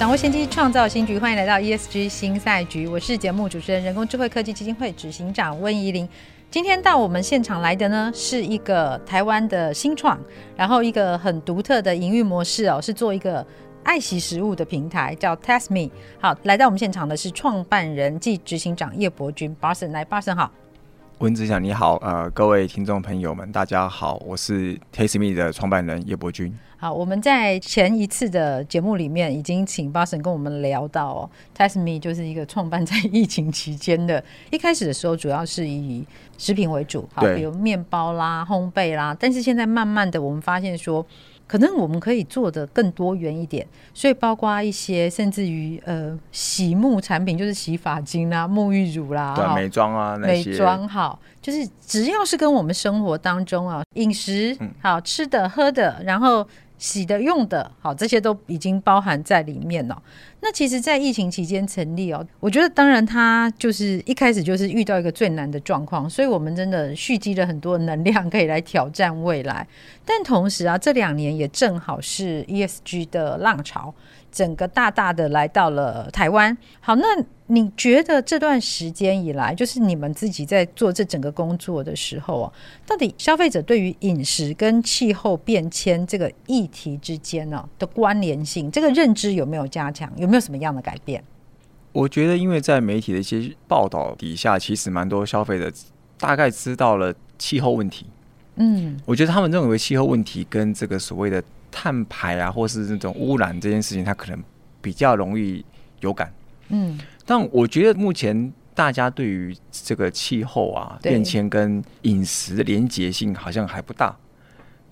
掌握先机，创造新局。欢迎来到 ESG 新赛局，我是节目主持人、人工智慧科技基金会执行长温怡玲。今天到我们现场来的呢，是一个台湾的新创，然后一个很独特的营运模式哦，是做一个爱惜食物的平台，叫 Taste.me。好，来到我们现场的是创办人暨执行长叶伯君 Barson，来 Barson 好。温子祥你好，呃，各位听众朋友们，大家好，我是 Taste.me 的创办人叶伯君。好，我们在前一次的节目里面已经请 Barson 跟我们聊到哦，Taste.me 就是一个创办在疫情期间的，一开始的时候主要是以食品为主，好，比如面包啦、烘焙啦，但是现在慢慢的我们发现说。可能我们可以做的更多元一点，所以包括一些甚至于呃洗沐产品，就是洗发精啦、沐浴乳啦、对美妆啊那些，美妆好，就是只要是跟我们生活当中啊饮食好吃的喝的，然后。洗的、用的，好，这些都已经包含在里面了。那其实，在疫情期间成立哦，我觉得当然它就是一开始就是遇到一个最难的状况，所以我们真的蓄积了很多能量，可以来挑战未来。但同时啊，这两年也正好是 ESG 的浪潮。整个大大的来到了台湾。好，那你觉得这段时间以来，就是你们自己在做这整个工作的时候啊，到底消费者对于饮食跟气候变迁这个议题之间呢的关联性，这个认知有没有加强？有没有什么样的改变？我觉得，因为在媒体的一些报道底下，其实蛮多消费者大概知道了气候问题。嗯，我觉得他们认为气候问题跟这个所谓的。碳排啊，或是那种污染这件事情，它可能比较容易有感。嗯，但我觉得目前大家对于这个气候啊变迁跟饮食的连结性好像还不大，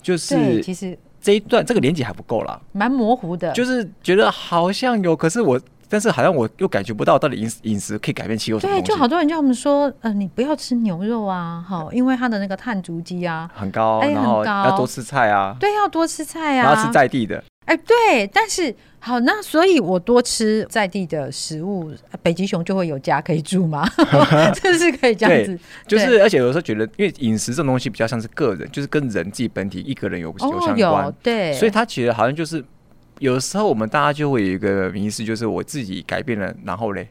就是其实这一段这个连结还不够啦，蛮模糊的。就是觉得好像有，可是我。但是好像我又感觉不到到底饮饮食可以改变气候什么。对，就好多人叫我们说，呃，你不要吃牛肉啊，好，因为它的那个碳足迹啊很高，哎，然后要多吃菜啊，对，要多吃菜啊，然后吃在地的。哎，对，但是好，那所以我多吃在地的食物，北极熊就会有家可以住吗？这是可以这样子，就是而且有时候觉得，因为饮食这种东西比较像是个人，就是跟人自己本体一个人有有相关，对，所以他其实好像就是。有时候我们大家就会有一个迷思，就是我自己改变了，然后嘞，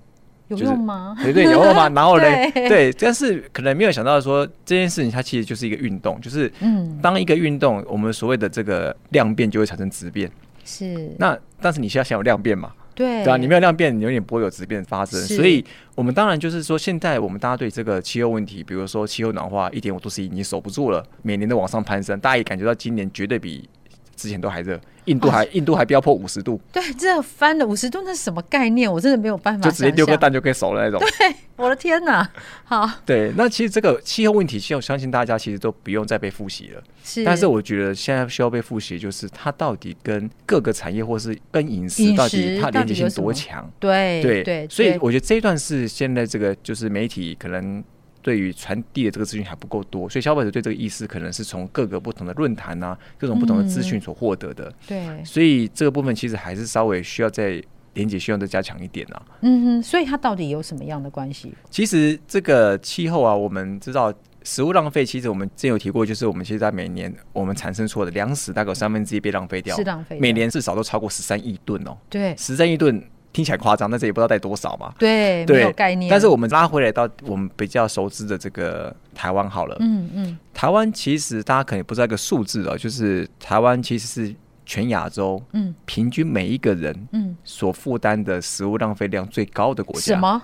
有用吗？对对，有用吗？然后嘞，对，但是可能没有想到说这件事情它其实就是一个运动，就是嗯，当一个运动，我们所谓的这个量变就会产生质变，是。那但是你需要先有量变嘛？对，对啊，你没有量变，你永远不会有质变发生。所以我们当然就是说，现在我们大家对这个气候问题，比如说气候暖化一点五度 C 已经守不住了，每年都往上攀升，大家也感觉到今年绝对比。之前都还热，印度还、哦、印度还飙破五十度。对，这翻了五十度，那是什么概念？我真的没有办法。就直接丢个蛋就可以熟了那种。对，我的天哪！好。对，那其实这个气候问题，我相信大家其实都不用再被复习了。是。但是我觉得现在需要被复习，就是它到底跟各个产业，或是跟饮食到底它连接性多强？对对对。所以我觉得这一段是现在这个就是媒体可能。对于传递的这个资讯还不够多，所以消费者对这个意思可能是从各个不同的论坛啊，各种不同的资讯所获得的。嗯、对，所以这个部分其实还是稍微需要再连接，需要再加强一点啊。嗯哼，所以它到底有什么样的关系？其实这个气候啊，我们知道食物浪费，其实我们之前有提过，就是我们其实在每年我们产生出的粮食大概有三分之一被浪费掉，是浪费，每年至少都超过十三亿吨哦。对，十三亿吨。听起来夸张，但是也不知道带多少嘛。对，对没有概念。但是我们拉回来到我们比较熟知的这个台湾好了。嗯嗯。台湾其实大家可能不知道一个数字啊，就是台湾其实是全亚洲嗯平均每一个人嗯所负担的食物浪费量最高的国家。什么？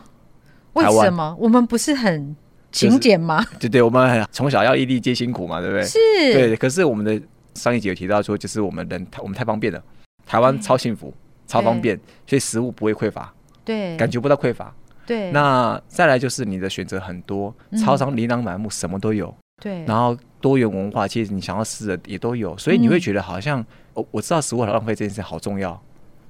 为什么？我们不是很勤俭吗？就是、对对，我们从小要粒粒皆辛苦嘛，对不对？是。对，可是我们的上一集有提到说，就是我们人我们太方便了，台湾超幸福。超方便，所以食物不会匮乏，对，感觉不到匮乏，对。那再来就是你的选择很多，嗯、超商琳琅满目，什么都有，对。然后多元文化，其实你想要吃的也都有，所以你会觉得好像我、嗯、我知道食物浪费这件事好重要，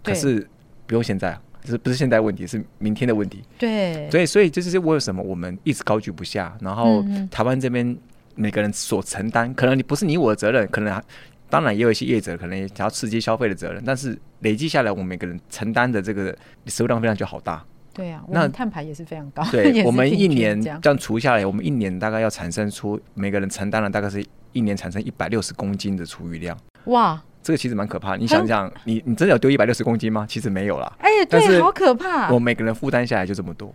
可是不用现在，是不是现在问题，是明天的问题。对，所以所以这就是为什么我们一直高举不下。然后台湾这边每个人所承担，可能你不是你我的责任，可能当然也有一些业者可能也想要刺激消费的责任，但是累计下来，我们每个人承担的这个食物量非常就好大。对啊，那碳排也是非常高。对，我们一年这样除下来，我们一年大概要产生出每个人承担了大概是一年产生一百六十公斤的厨余量。哇，这个其实蛮可怕。你想想，你你真的有丢一百六十公斤吗？其实没有啦。哎，对，好可怕。我每个人负担下来就这么多，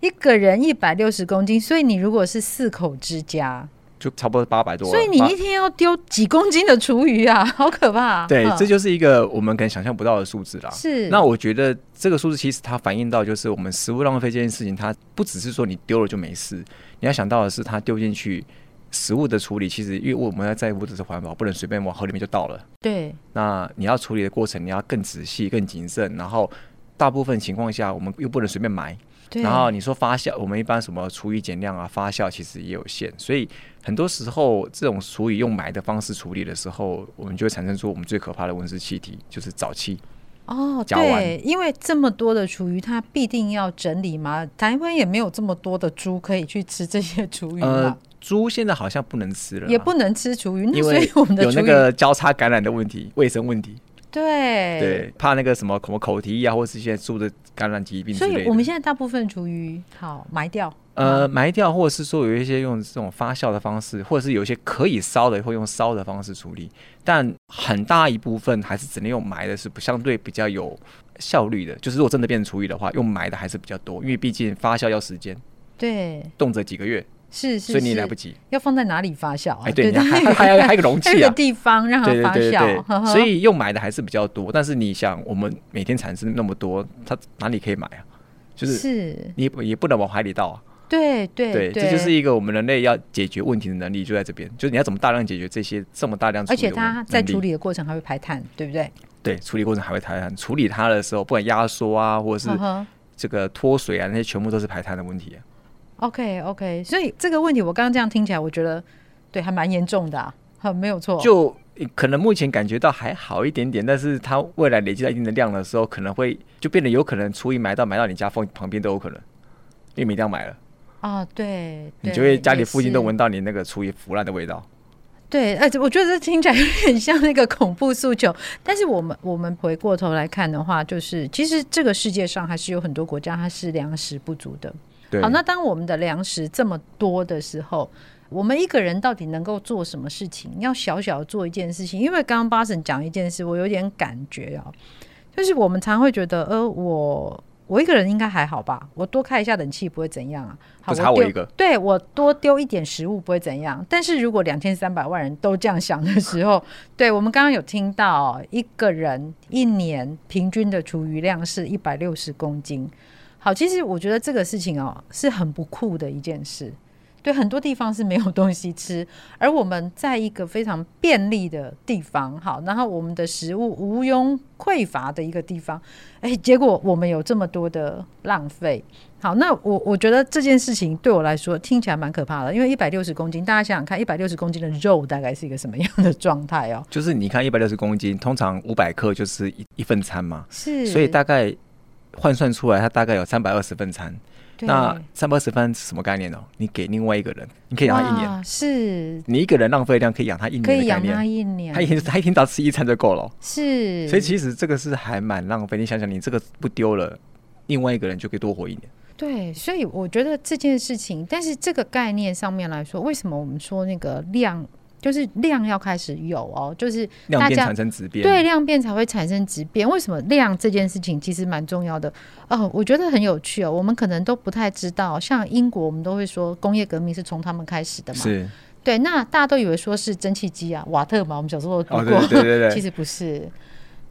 一个人一百六十公斤，所以你如果是四口之家。就差不多八百多，所以你一天要丢几公斤的厨余啊，好可怕啊！对，这就是一个我们可能想象不到的数字啦。是，那我觉得这个数字其实它反映到就是我们食物浪费这件事情，它不只是说你丢了就没事，你要想到的是它丢进去食物的处理，其实因为我们要在乎的是环保，不能随便往河里面就倒了。对，那你要处理的过程，你要更仔细、更谨慎，然后大部分情况下，我们又不能随便埋。然后你说发酵，我们一般什么厨余减量啊，发酵其实也有限，所以很多时候这种厨余用埋的方式处理的时候，我们就会产生出我们最可怕的温室气体，就是沼气。哦，对，因为这么多的厨余，它必定要整理嘛。台湾也没有这么多的猪可以去吃这些厨余。呃，猪现在好像不能吃了，也不能吃厨余，因为有那个交叉感染的问题，卫生问题。对对，怕那个什么什么口蹄疫啊，或是一些猪的感染疾病。所以我们现在大部分厨余好埋掉，呃，埋掉，或者是说有一些用这种发酵的方式，或者是有一些可以烧的，会用烧的方式处理。但很大一部分还是只能用埋的，是不相对比较有效率的。就是如果真的变成厨余的话，用埋的还是比较多，因为毕竟发酵要时间，对，动辄几个月。是，是，所以你来不及。要放在哪里发酵啊？哎，对，还还还有还有个容器啊，还有个地方让它发酵。所以用买的还是比较多。但是你想，我们每天产生那么多，它哪里可以买啊？就是你也不能往海里倒啊。对对对，这就是一个我们人类要解决问题的能力，就在这边。就是你要怎么大量解决这些这么大量，而且它在处理的过程还会排碳，对不对？对，处理过程还会排碳。处理它的时候，不管压缩啊，或者是这个脱水啊，那些全部都是排碳的问题。OK OK，所以这个问题我刚刚这样听起来，我觉得对还蛮严重的，啊，很没有错。就可能目前感觉到还好一点点，但是它未来累积到一定的量的时候，可能会就变得有可能厨余埋到埋到你家缝旁边都有可能，因为没地方埋了。啊，对，你就会家里附近都闻到你那个厨余腐烂的味道。对，哎，我觉得这听起来有点像那个恐怖诉求。但是我们我们回过头来看的话，就是其实这个世界上还是有很多国家它是粮食不足的。好，那当我们的粮食这么多的时候，我们一个人到底能够做什么事情？要小小做一件事情，因为刚刚 Boston 讲一件事，我有点感觉啊，就是我们常会觉得，呃，我我一个人应该还好吧，我多开一下冷气不会怎样啊，好，差我一个，对我多丢一点食物不会怎样。但是如果两千三百万人都这样想的时候，对我们刚刚有听到，一个人一年平均的厨余量是一百六十公斤。好，其实我觉得这个事情哦是很不酷的一件事。对，很多地方是没有东西吃，而我们在一个非常便利的地方，好，然后我们的食物无庸匮乏的一个地方，哎，结果我们有这么多的浪费。好，那我我觉得这件事情对我来说听起来蛮可怕的，因为一百六十公斤，大家想想看，一百六十公斤的肉大概是一个什么样的状态哦？就是你看一百六十公斤，通常五百克就是一一份餐嘛，是，所以大概。换算出来，它大概有三百二十份餐。那三百二十份是什么概念呢？你给另外一个人，你可以养他一年。是，你一个人浪费量可以养他一年，可以养他一年。他一天他一天只要吃一餐就够了。是，所以其实这个是还蛮浪费。你想想，你这个不丢了，另外一个人就可以多活一年。对，所以我觉得这件事情，但是这个概念上面来说，为什么我们说那个量？就是量要开始有哦，就是量变产生质变，对，量变才会产生质变。为什么量这件事情其实蛮重要的哦？我觉得很有趣哦。我们可能都不太知道，像英国，我们都会说工业革命是从他们开始的嘛，是对。那大家都以为说是蒸汽机啊，瓦特嘛，我们小时候读过，哦、对，对，对，对，其实不是。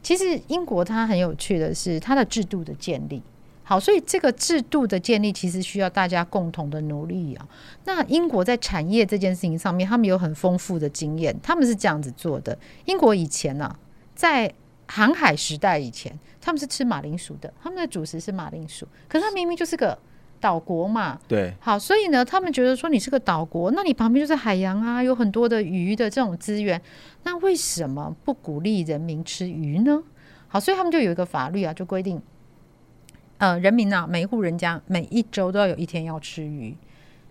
其实英国它很有趣的是它的制度的建立。好，所以这个制度的建立其实需要大家共同的努力啊。那英国在产业这件事情上面，他们有很丰富的经验，他们是这样子做的。英国以前呢、啊，在航海时代以前，他们是吃马铃薯的，他们的主食是马铃薯。可是他明明就是个岛国嘛，对。好，所以呢，他们觉得说你是个岛国，那你旁边就是海洋啊，有很多的鱼的这种资源，那为什么不鼓励人民吃鱼呢？好，所以他们就有一个法律啊，就规定，呃，人民啊，每一户人家每一周都要有一天要吃鱼。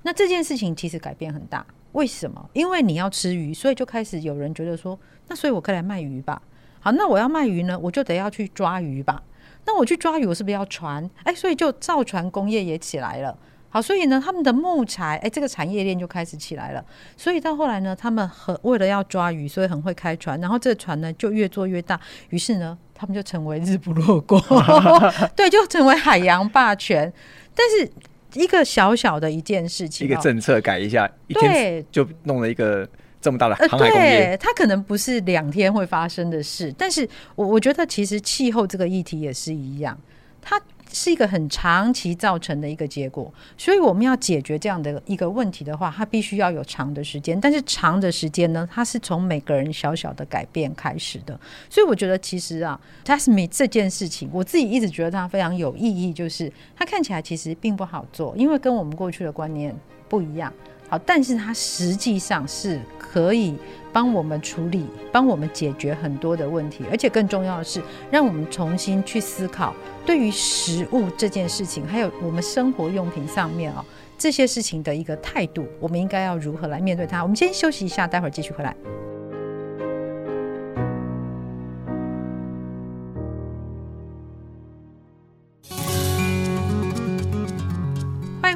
那这件事情其实改变很大，为什么？因为你要吃鱼，所以就开始有人觉得说，那所以我可以来卖鱼吧。好，那我要卖鱼呢，我就得要去抓鱼吧。那我去抓鱼，我是不是要船？哎，所以就造船工业也起来了。好，所以呢，他们的木材，哎，这个产业链就开始起来了。所以到后来呢，他们很为了要抓鱼，所以很会开船，然后这船呢就越做越大。于是呢，他们就成为日不落国，对，就成为海洋霸权。但是一个小小的一件事情，一个政策改一下，一天就弄了一个。这么大的航海工业，对，它可能不是两天会发生的事，但是我我觉得其实气候这个议题也是一样，它是一个很长期造成的一个结果，所以我们要解决这样的一个问题的话，它必须要有长的时间，但是长的时间呢，它是从每个人小小的改变开始的，所以我觉得其实啊，TASMI 这件事情，我自己一直觉得它非常有意义，就是它看起来其实并不好做，因为跟我们过去的观念不一样。好，但是它实际上是可以帮我们处理、帮我们解决很多的问题，而且更重要的是，让我们重新去思考对于食物这件事情，还有我们生活用品上面啊这些事情的一个态度，我们应该要如何来面对它？我们先休息一下，待会儿继续回来。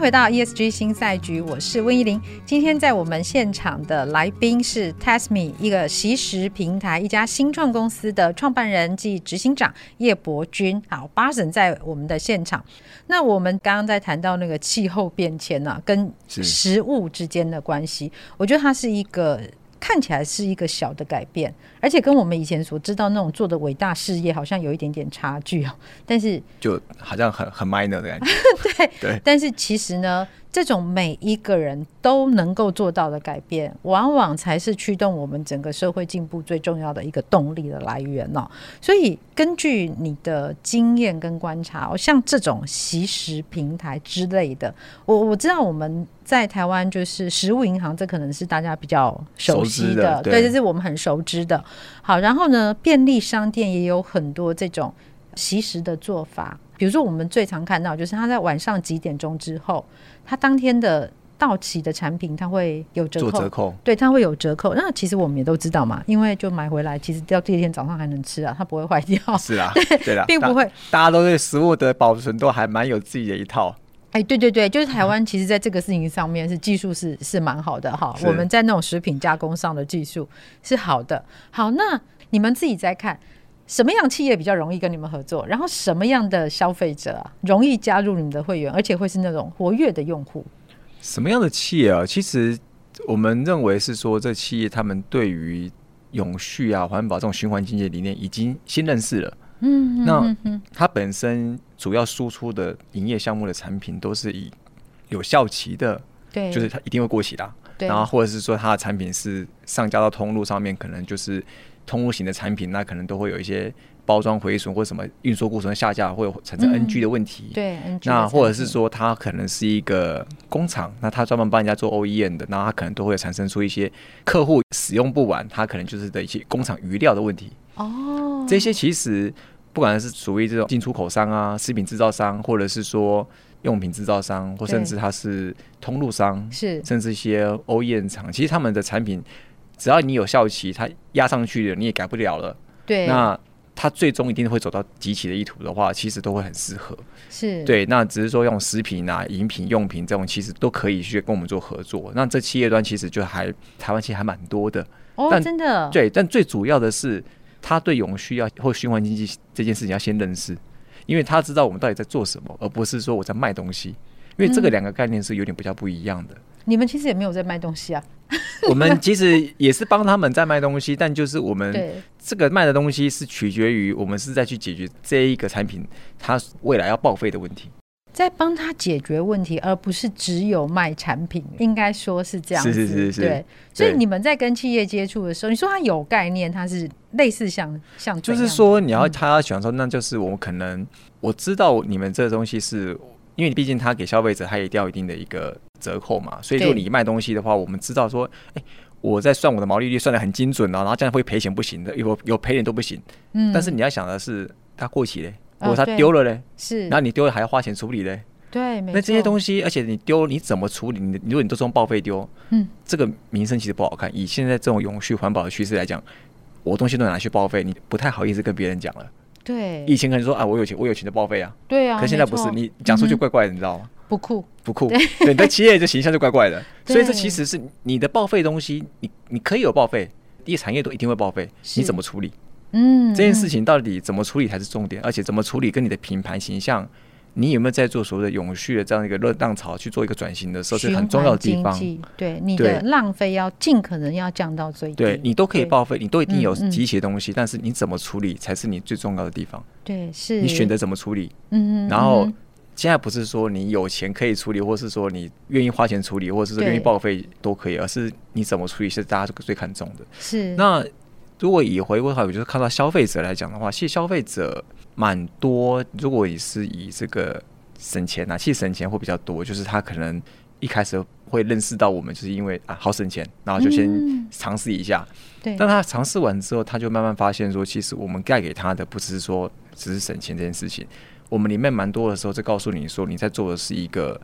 回到 ESG 新赛局，我是温怡玲。今天在我们现场的来宾是 TASMI 一个习食平台，一家新创公司的创办人暨执行长叶伯君。好，巴神在我们的现场。那我们刚刚在谈到那个气候变迁呢、啊，跟食物之间的关系，我觉得它是一个。看起来是一个小的改变，而且跟我们以前所知道那种做的伟大事业好像有一点点差距哦。但是就好像很很 minor 的感觉。对对。但是其实呢，这种每一个人都能够做到的改变，往往才是驱动我们整个社会进步最重要的一个动力的来源哦。所以根据你的经验跟观察，像这种习食平台之类的，我我知道我们。在台湾就是食物银行，这可能是大家比较熟悉的，对，这是我们很熟知的。好，然后呢，便利商店也有很多这种习食的做法，比如说我们最常看到，就是他在晚上几点钟之后，他当天的到期的产品，它会有折扣，折扣，对，它会有折扣。那其实我们也都知道嘛，因为就买回来，其实到第二天早上还能吃啊，它不会坏掉。是啊，对，对啦，并不会。大家都对食物的保存都还蛮有自己的一套。哎，对对对，就是台湾，其实在这个事情上面是技术是是蛮好的哈。我们在那种食品加工上的技术是好的。好，那你们自己再看什么样企业比较容易跟你们合作，然后什么样的消费者啊容易加入你们的会员，而且会是那种活跃的用户？什么样的企业啊？其实我们认为是说，这企业他们对于永续啊、环保这种循环经济理念已经先认识了。嗯，那它本身主要输出的营业项目的产品都是以有效期的，对，就是它一定会过期的，对。然后或者是说它的产品是上架到通路上面，可能就是通路型的产品，那可能都会有一些包装毁损或什么运输过程下架会有产生 NG 的问题，对。那或者是说它可能是一个工厂，那它专门帮人家做 OEM 的，然后它可能都会产生出一些客户使用不完，它可能就是的一些工厂余料的问题。哦，这些其实。不管是属于这种进出口商啊、食品制造商，或者是说用品制造商，或甚至它是通路商，是甚至一些 OEM 厂，其实他们的产品，只要你有效期，它压上去了，你也改不了了。对，那它最终一定会走到集齐的意图的话，其实都会很适合。是对，那只是说用食品啊、饮品、用品这种，其实都可以去跟我们做合作。那这企业端其实就还台湾其实还蛮多的。哦，但真的。对，但最主要的是。他对永续要或循环经济这件事情要先认识，因为他知道我们到底在做什么，而不是说我在卖东西。因为这个两个概念是有点比较不一样的。嗯，你们其实也没有在卖东西啊，我们其实也是帮他们在卖东西，但就是我们这个卖的东西是取决于我们是在去解决这一个产品它未来要报废的问题。在帮他解决问题，而不是只有卖产品，应该说是这样子。是是是是。对，所以你们在跟企业接触的时候，你说他有概念，他是类似像像，就是说你要他要想说，那就是我们可能我知道你们这个东西是，因为毕竟他给消费者他也掉一定的一个折扣嘛，所以说你卖东西的话，我们知道说，哎，我在算我的毛利率算的很精准啊，然后这样会赔钱不行的，有有赔点都不行。嗯，但是你要想的是，它过期嘞，如果它丢了嘞，哦，是，然后你丢了还要花钱处理嘞。对，那这些东西，而且你丢你怎么处理？你如果你都是用报废丢，嗯，这个名声其实不好看。以现在这种永续环保的趋势来讲，我东西都拿去报废，你不太好意思跟别人讲了。对，以前可能说啊，我有钱，我有钱就报废啊。对啊，可现在不是，你讲出去怪怪的，你知道吗？不酷，不酷。对，你的企业的形象就怪怪的。所以这其实是你的报废东西，你你可以有报废，第一产业都一定会报废，你怎么处理？嗯，这件事情到底怎么处理才是重点，而且怎么处理跟你的品牌形象。你有没有在做所谓的永续的这样一个热浪潮去做一个转型的时候，是很重要的地方。对，你的浪费要尽可能要降到最低。对，你都可以报废，你都一定有集齐的东西，但是你怎么处理才是你最重要的地方。对，是。你选择怎么处理？嗯，然后现在不是说你有钱可以处理，或是说你愿意花钱处理，或者是愿意报废都可以，而是你怎么处理是大家最看重的。是。那如果以回归的话，我就是看到消费者来讲的话，其实消费者。蛮多，如果你是以这个省钱呐、啊，其实省钱会比较多。就是他可能一开始会认识到我们，就是因为啊好省钱，然后就先尝试一下。对。但他尝试完之后，他就慢慢发现说，其实我们带给他的不只是说只是省钱这件事情，我们里面蛮多的时候在告诉你说，你在做的是一个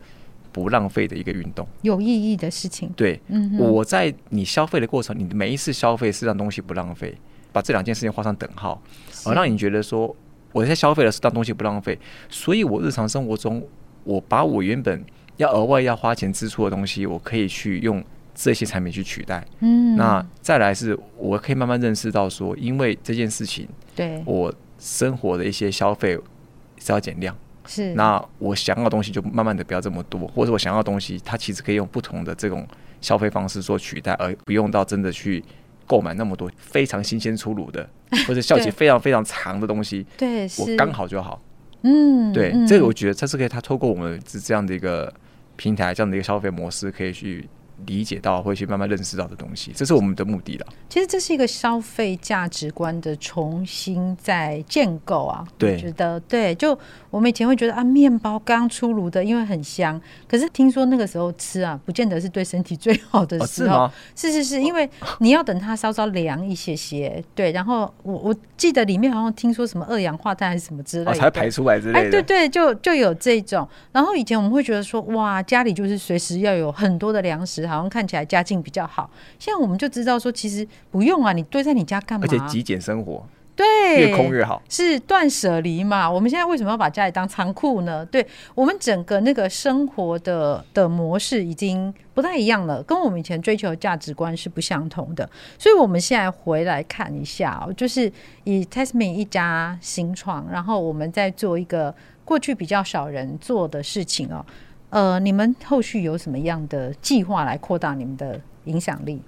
不浪费的一个运动，有意义的事情。对，嗯，我在你消费的过程，你的每一次消费是让东西不浪费，把这两件事情画上等号，而让你觉得说。我在消费的是当东西不浪费，所以我日常生活中，我把我原本要额外要花钱支出的东西，我可以去用这些产品去取代。嗯，那再来是，我可以慢慢认识到说，因为这件事情，对我生活的一些消费是要减量。是，那我想要的东西就慢慢的不要这么多，或者我想要的东西，它其实可以用不同的这种消费方式做取代，而不用到真的去。购买那么多非常新鲜出炉的，或者效期非常非常长的东西，对，我刚好就好。嗯，对，这个我觉得这是可以，它透过我们这这样的一个平台，这样的一个消费模式，可以去。理解到，会去慢慢认识到的东西，这是我们的目的了。其实这是一个消费价值观的重新在建构啊。对，我觉得对，就我们以前会觉得啊，面包刚出炉的，因为很香。可是听说那个时候吃啊，不见得是对身体最好的时候。哦、是，是是是，因为你要等它稍稍凉一些些。对，然后我我记得里面好像听说什么二氧化碳还是什么之类的，哦、才排出来之类的。哎，对对，就就有这种。然后以前我们会觉得说，哇，家里就是随时要有很多的粮食。好像看起来家境比较好，现在我们就知道说，其实不用啊，你堆在你家干嘛？而且极简生活，对，越空越好，是断舍离嘛。我们现在为什么要把家里当仓库呢？对，我们整个那个生活的的模式已经不太一样了，跟我们以前追求的价值观是不相同的。所以，我们现在回来看一下哦，就是以 Tasmin 一家新创，然后我们在做一个过去比较少人做的事情哦。呃，你们后续有什么样的计划来扩大你们的影响力？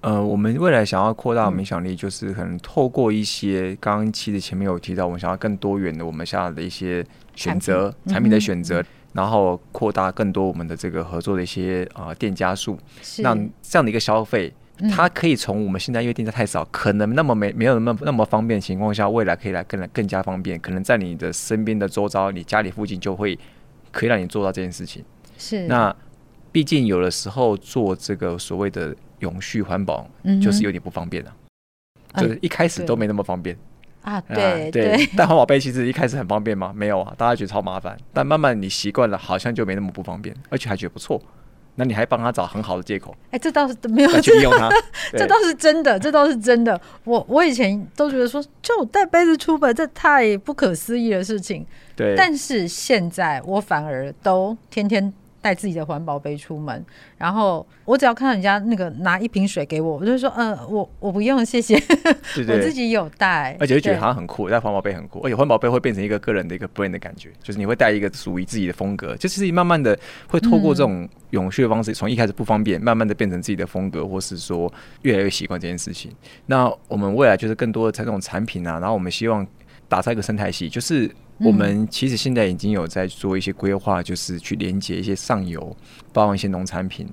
呃，我们未来想要扩大我们影响力，就是可能透过一些刚刚其实前面有提到，我们想要更多元的，我们下的一些选择产品，的选择，嗯、然后扩大更多我们的这个合作的一些啊、呃、店家数。那这样的一个消费，它可以从我们现在因为店家太少，可能那么没没有那么那么方便的情况下，未来可以来更来更加方便，可能在你的身边的周遭，你家里附近就会。可以让你做到这件事情，是。那毕竟有的时候做这个所谓的永续环保，就是有点不方便啊，嗯、就是一开始都没那么方便。啊。对。对，但环保杯其实一开始很方便吗？没有啊，大家觉得超麻烦，但慢慢你习惯了，好像就没那么不方便，而且还觉得不错。那你还帮他找很好的借口？哎、欸，这倒是没有去利用他，这倒是真的，这倒是真的。我我以前都觉得说，就带杯子出门，这太不可思议的事情。对，但是现在我反而都天天。带自己的环保杯出门，然后我只要看到人家那个拿一瓶水给我，我就说，呃，我我不用，谢谢，对对我自己有带，而且会觉得好像很酷，带环保杯很酷，而且环保杯会变成一个个人的一个 brand 的感觉，就是你会带一个属于自己的风格，就其实慢慢的会透过这种永续的方式，从、嗯、一开始不方便，慢慢的变成自己的风格，或是说越来越习惯这件事情。那我们未来就是更多的这种产品啊，然后我们希望打造一个生态系，就是。我们其实现在已经有在做一些规划，就是去连接一些上游，包含一些农产品。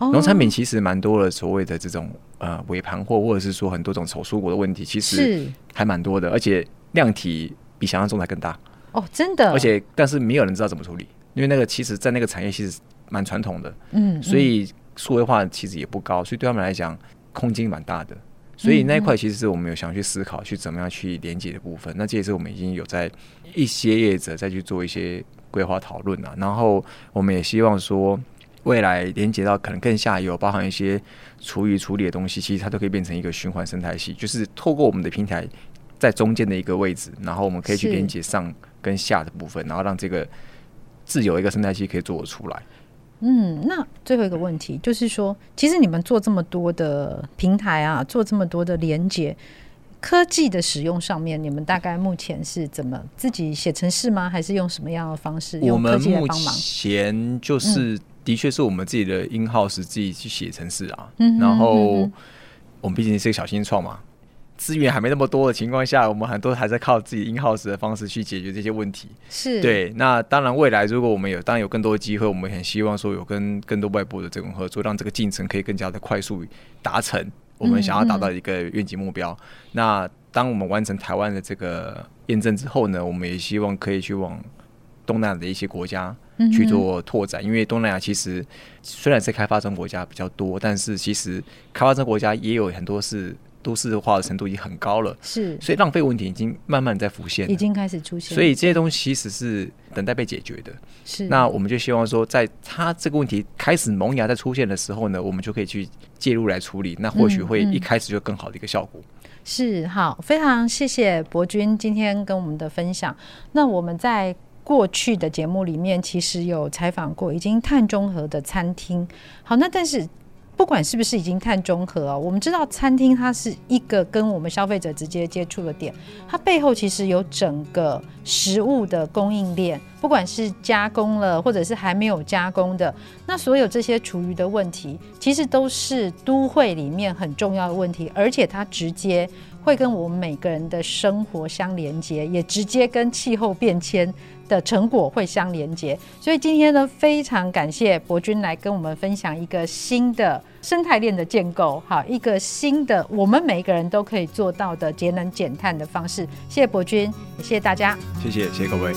农产品其实蛮多的，所谓的这种呃尾盘货，或者是说很多种丑蔬果的问题，其实还蛮多的，而且量体比想象中还更大。哦，真的。而且，但是没有人知道怎么处理，因为那个其实在那个产业其实蛮传统的，嗯，所以数位化其实也不高，所以对他们来讲，空间蛮大的。所以那一块其实是我们有想去思考，去怎么样去连接的部分。那这也是我们已经有在一些业者再去做一些规划讨论了。然后我们也希望说，未来连接到可能更下游，包含一些厨余处理的东西，其实它都可以变成一个循环生态系，就是透过我们的平台在中间的一个位置，然后我们可以去连接上跟下的部分，然后让这个自有一个生态系可以做得出来。嗯，那最后一个问题就是说，其实你们做这么多的平台啊，做这么多的连接，科技的使用上面，你们大概目前是怎么自己写程式吗？还是用什么样的方式？用科技来帮忙？目前就是的确是我们自己的 in house 自己去写程式啊，嗯、然后我们毕竟是个小新创嘛。资源还没那么多的情况下，我们很多还在靠自己 in house 的方式去解决这些问题。是对。那当然，未来如果我们有，当然有更多的机会，我们很希望说有跟更多外部的这种合作，让这个进程可以更加的快速达成我们想要达到一个愿景目标。嗯嗯。那当我们完成台湾的这个验证之后呢，我们也希望可以去往东南亚的一些国家去做拓展。因为东南亚其实虽然是开发中国家比较多，但是其实开发中国家也有很多是。都市化的程度已经很高了，是，所以浪费问题已经慢慢在浮现，已经开始出现。所以这些东西其实是等待被解决的。是，那我们就希望说，在它这个问题开始萌芽在出现的时候呢，我们就可以去介入来处理，那或许会一开始就更好的一个效果。嗯嗯、是，好，非常谢谢博君今天跟我们的分享。那我们在过去的节目里面其实有采访过已经碳中和的餐厅。好，那但是。不管是不是已经碳中和哦，我们知道餐厅它是一个跟我们消费者直接接触的点，它背后其实有整个食物的供应链，不管是加工了或者是还没有加工的，那所有这些厨余的问题，其实都是都会里面很重要的问题，而且它直接会跟我们每个人的生活相连接，也直接跟气候变迁的成果会相连接，所以今天呢，非常感谢博君来跟我们分享一个新的生态链的建构，好，一个新的我们每一个人都可以做到的节能减碳的方式。谢谢博君，也谢谢大家，谢谢，谢谢各位。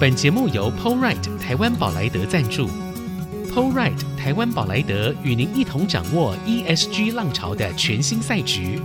本节目由 Polright 台湾宝莱德赞助，Polright 台湾宝莱德与您一同掌握 ESG 浪潮的全新赛局。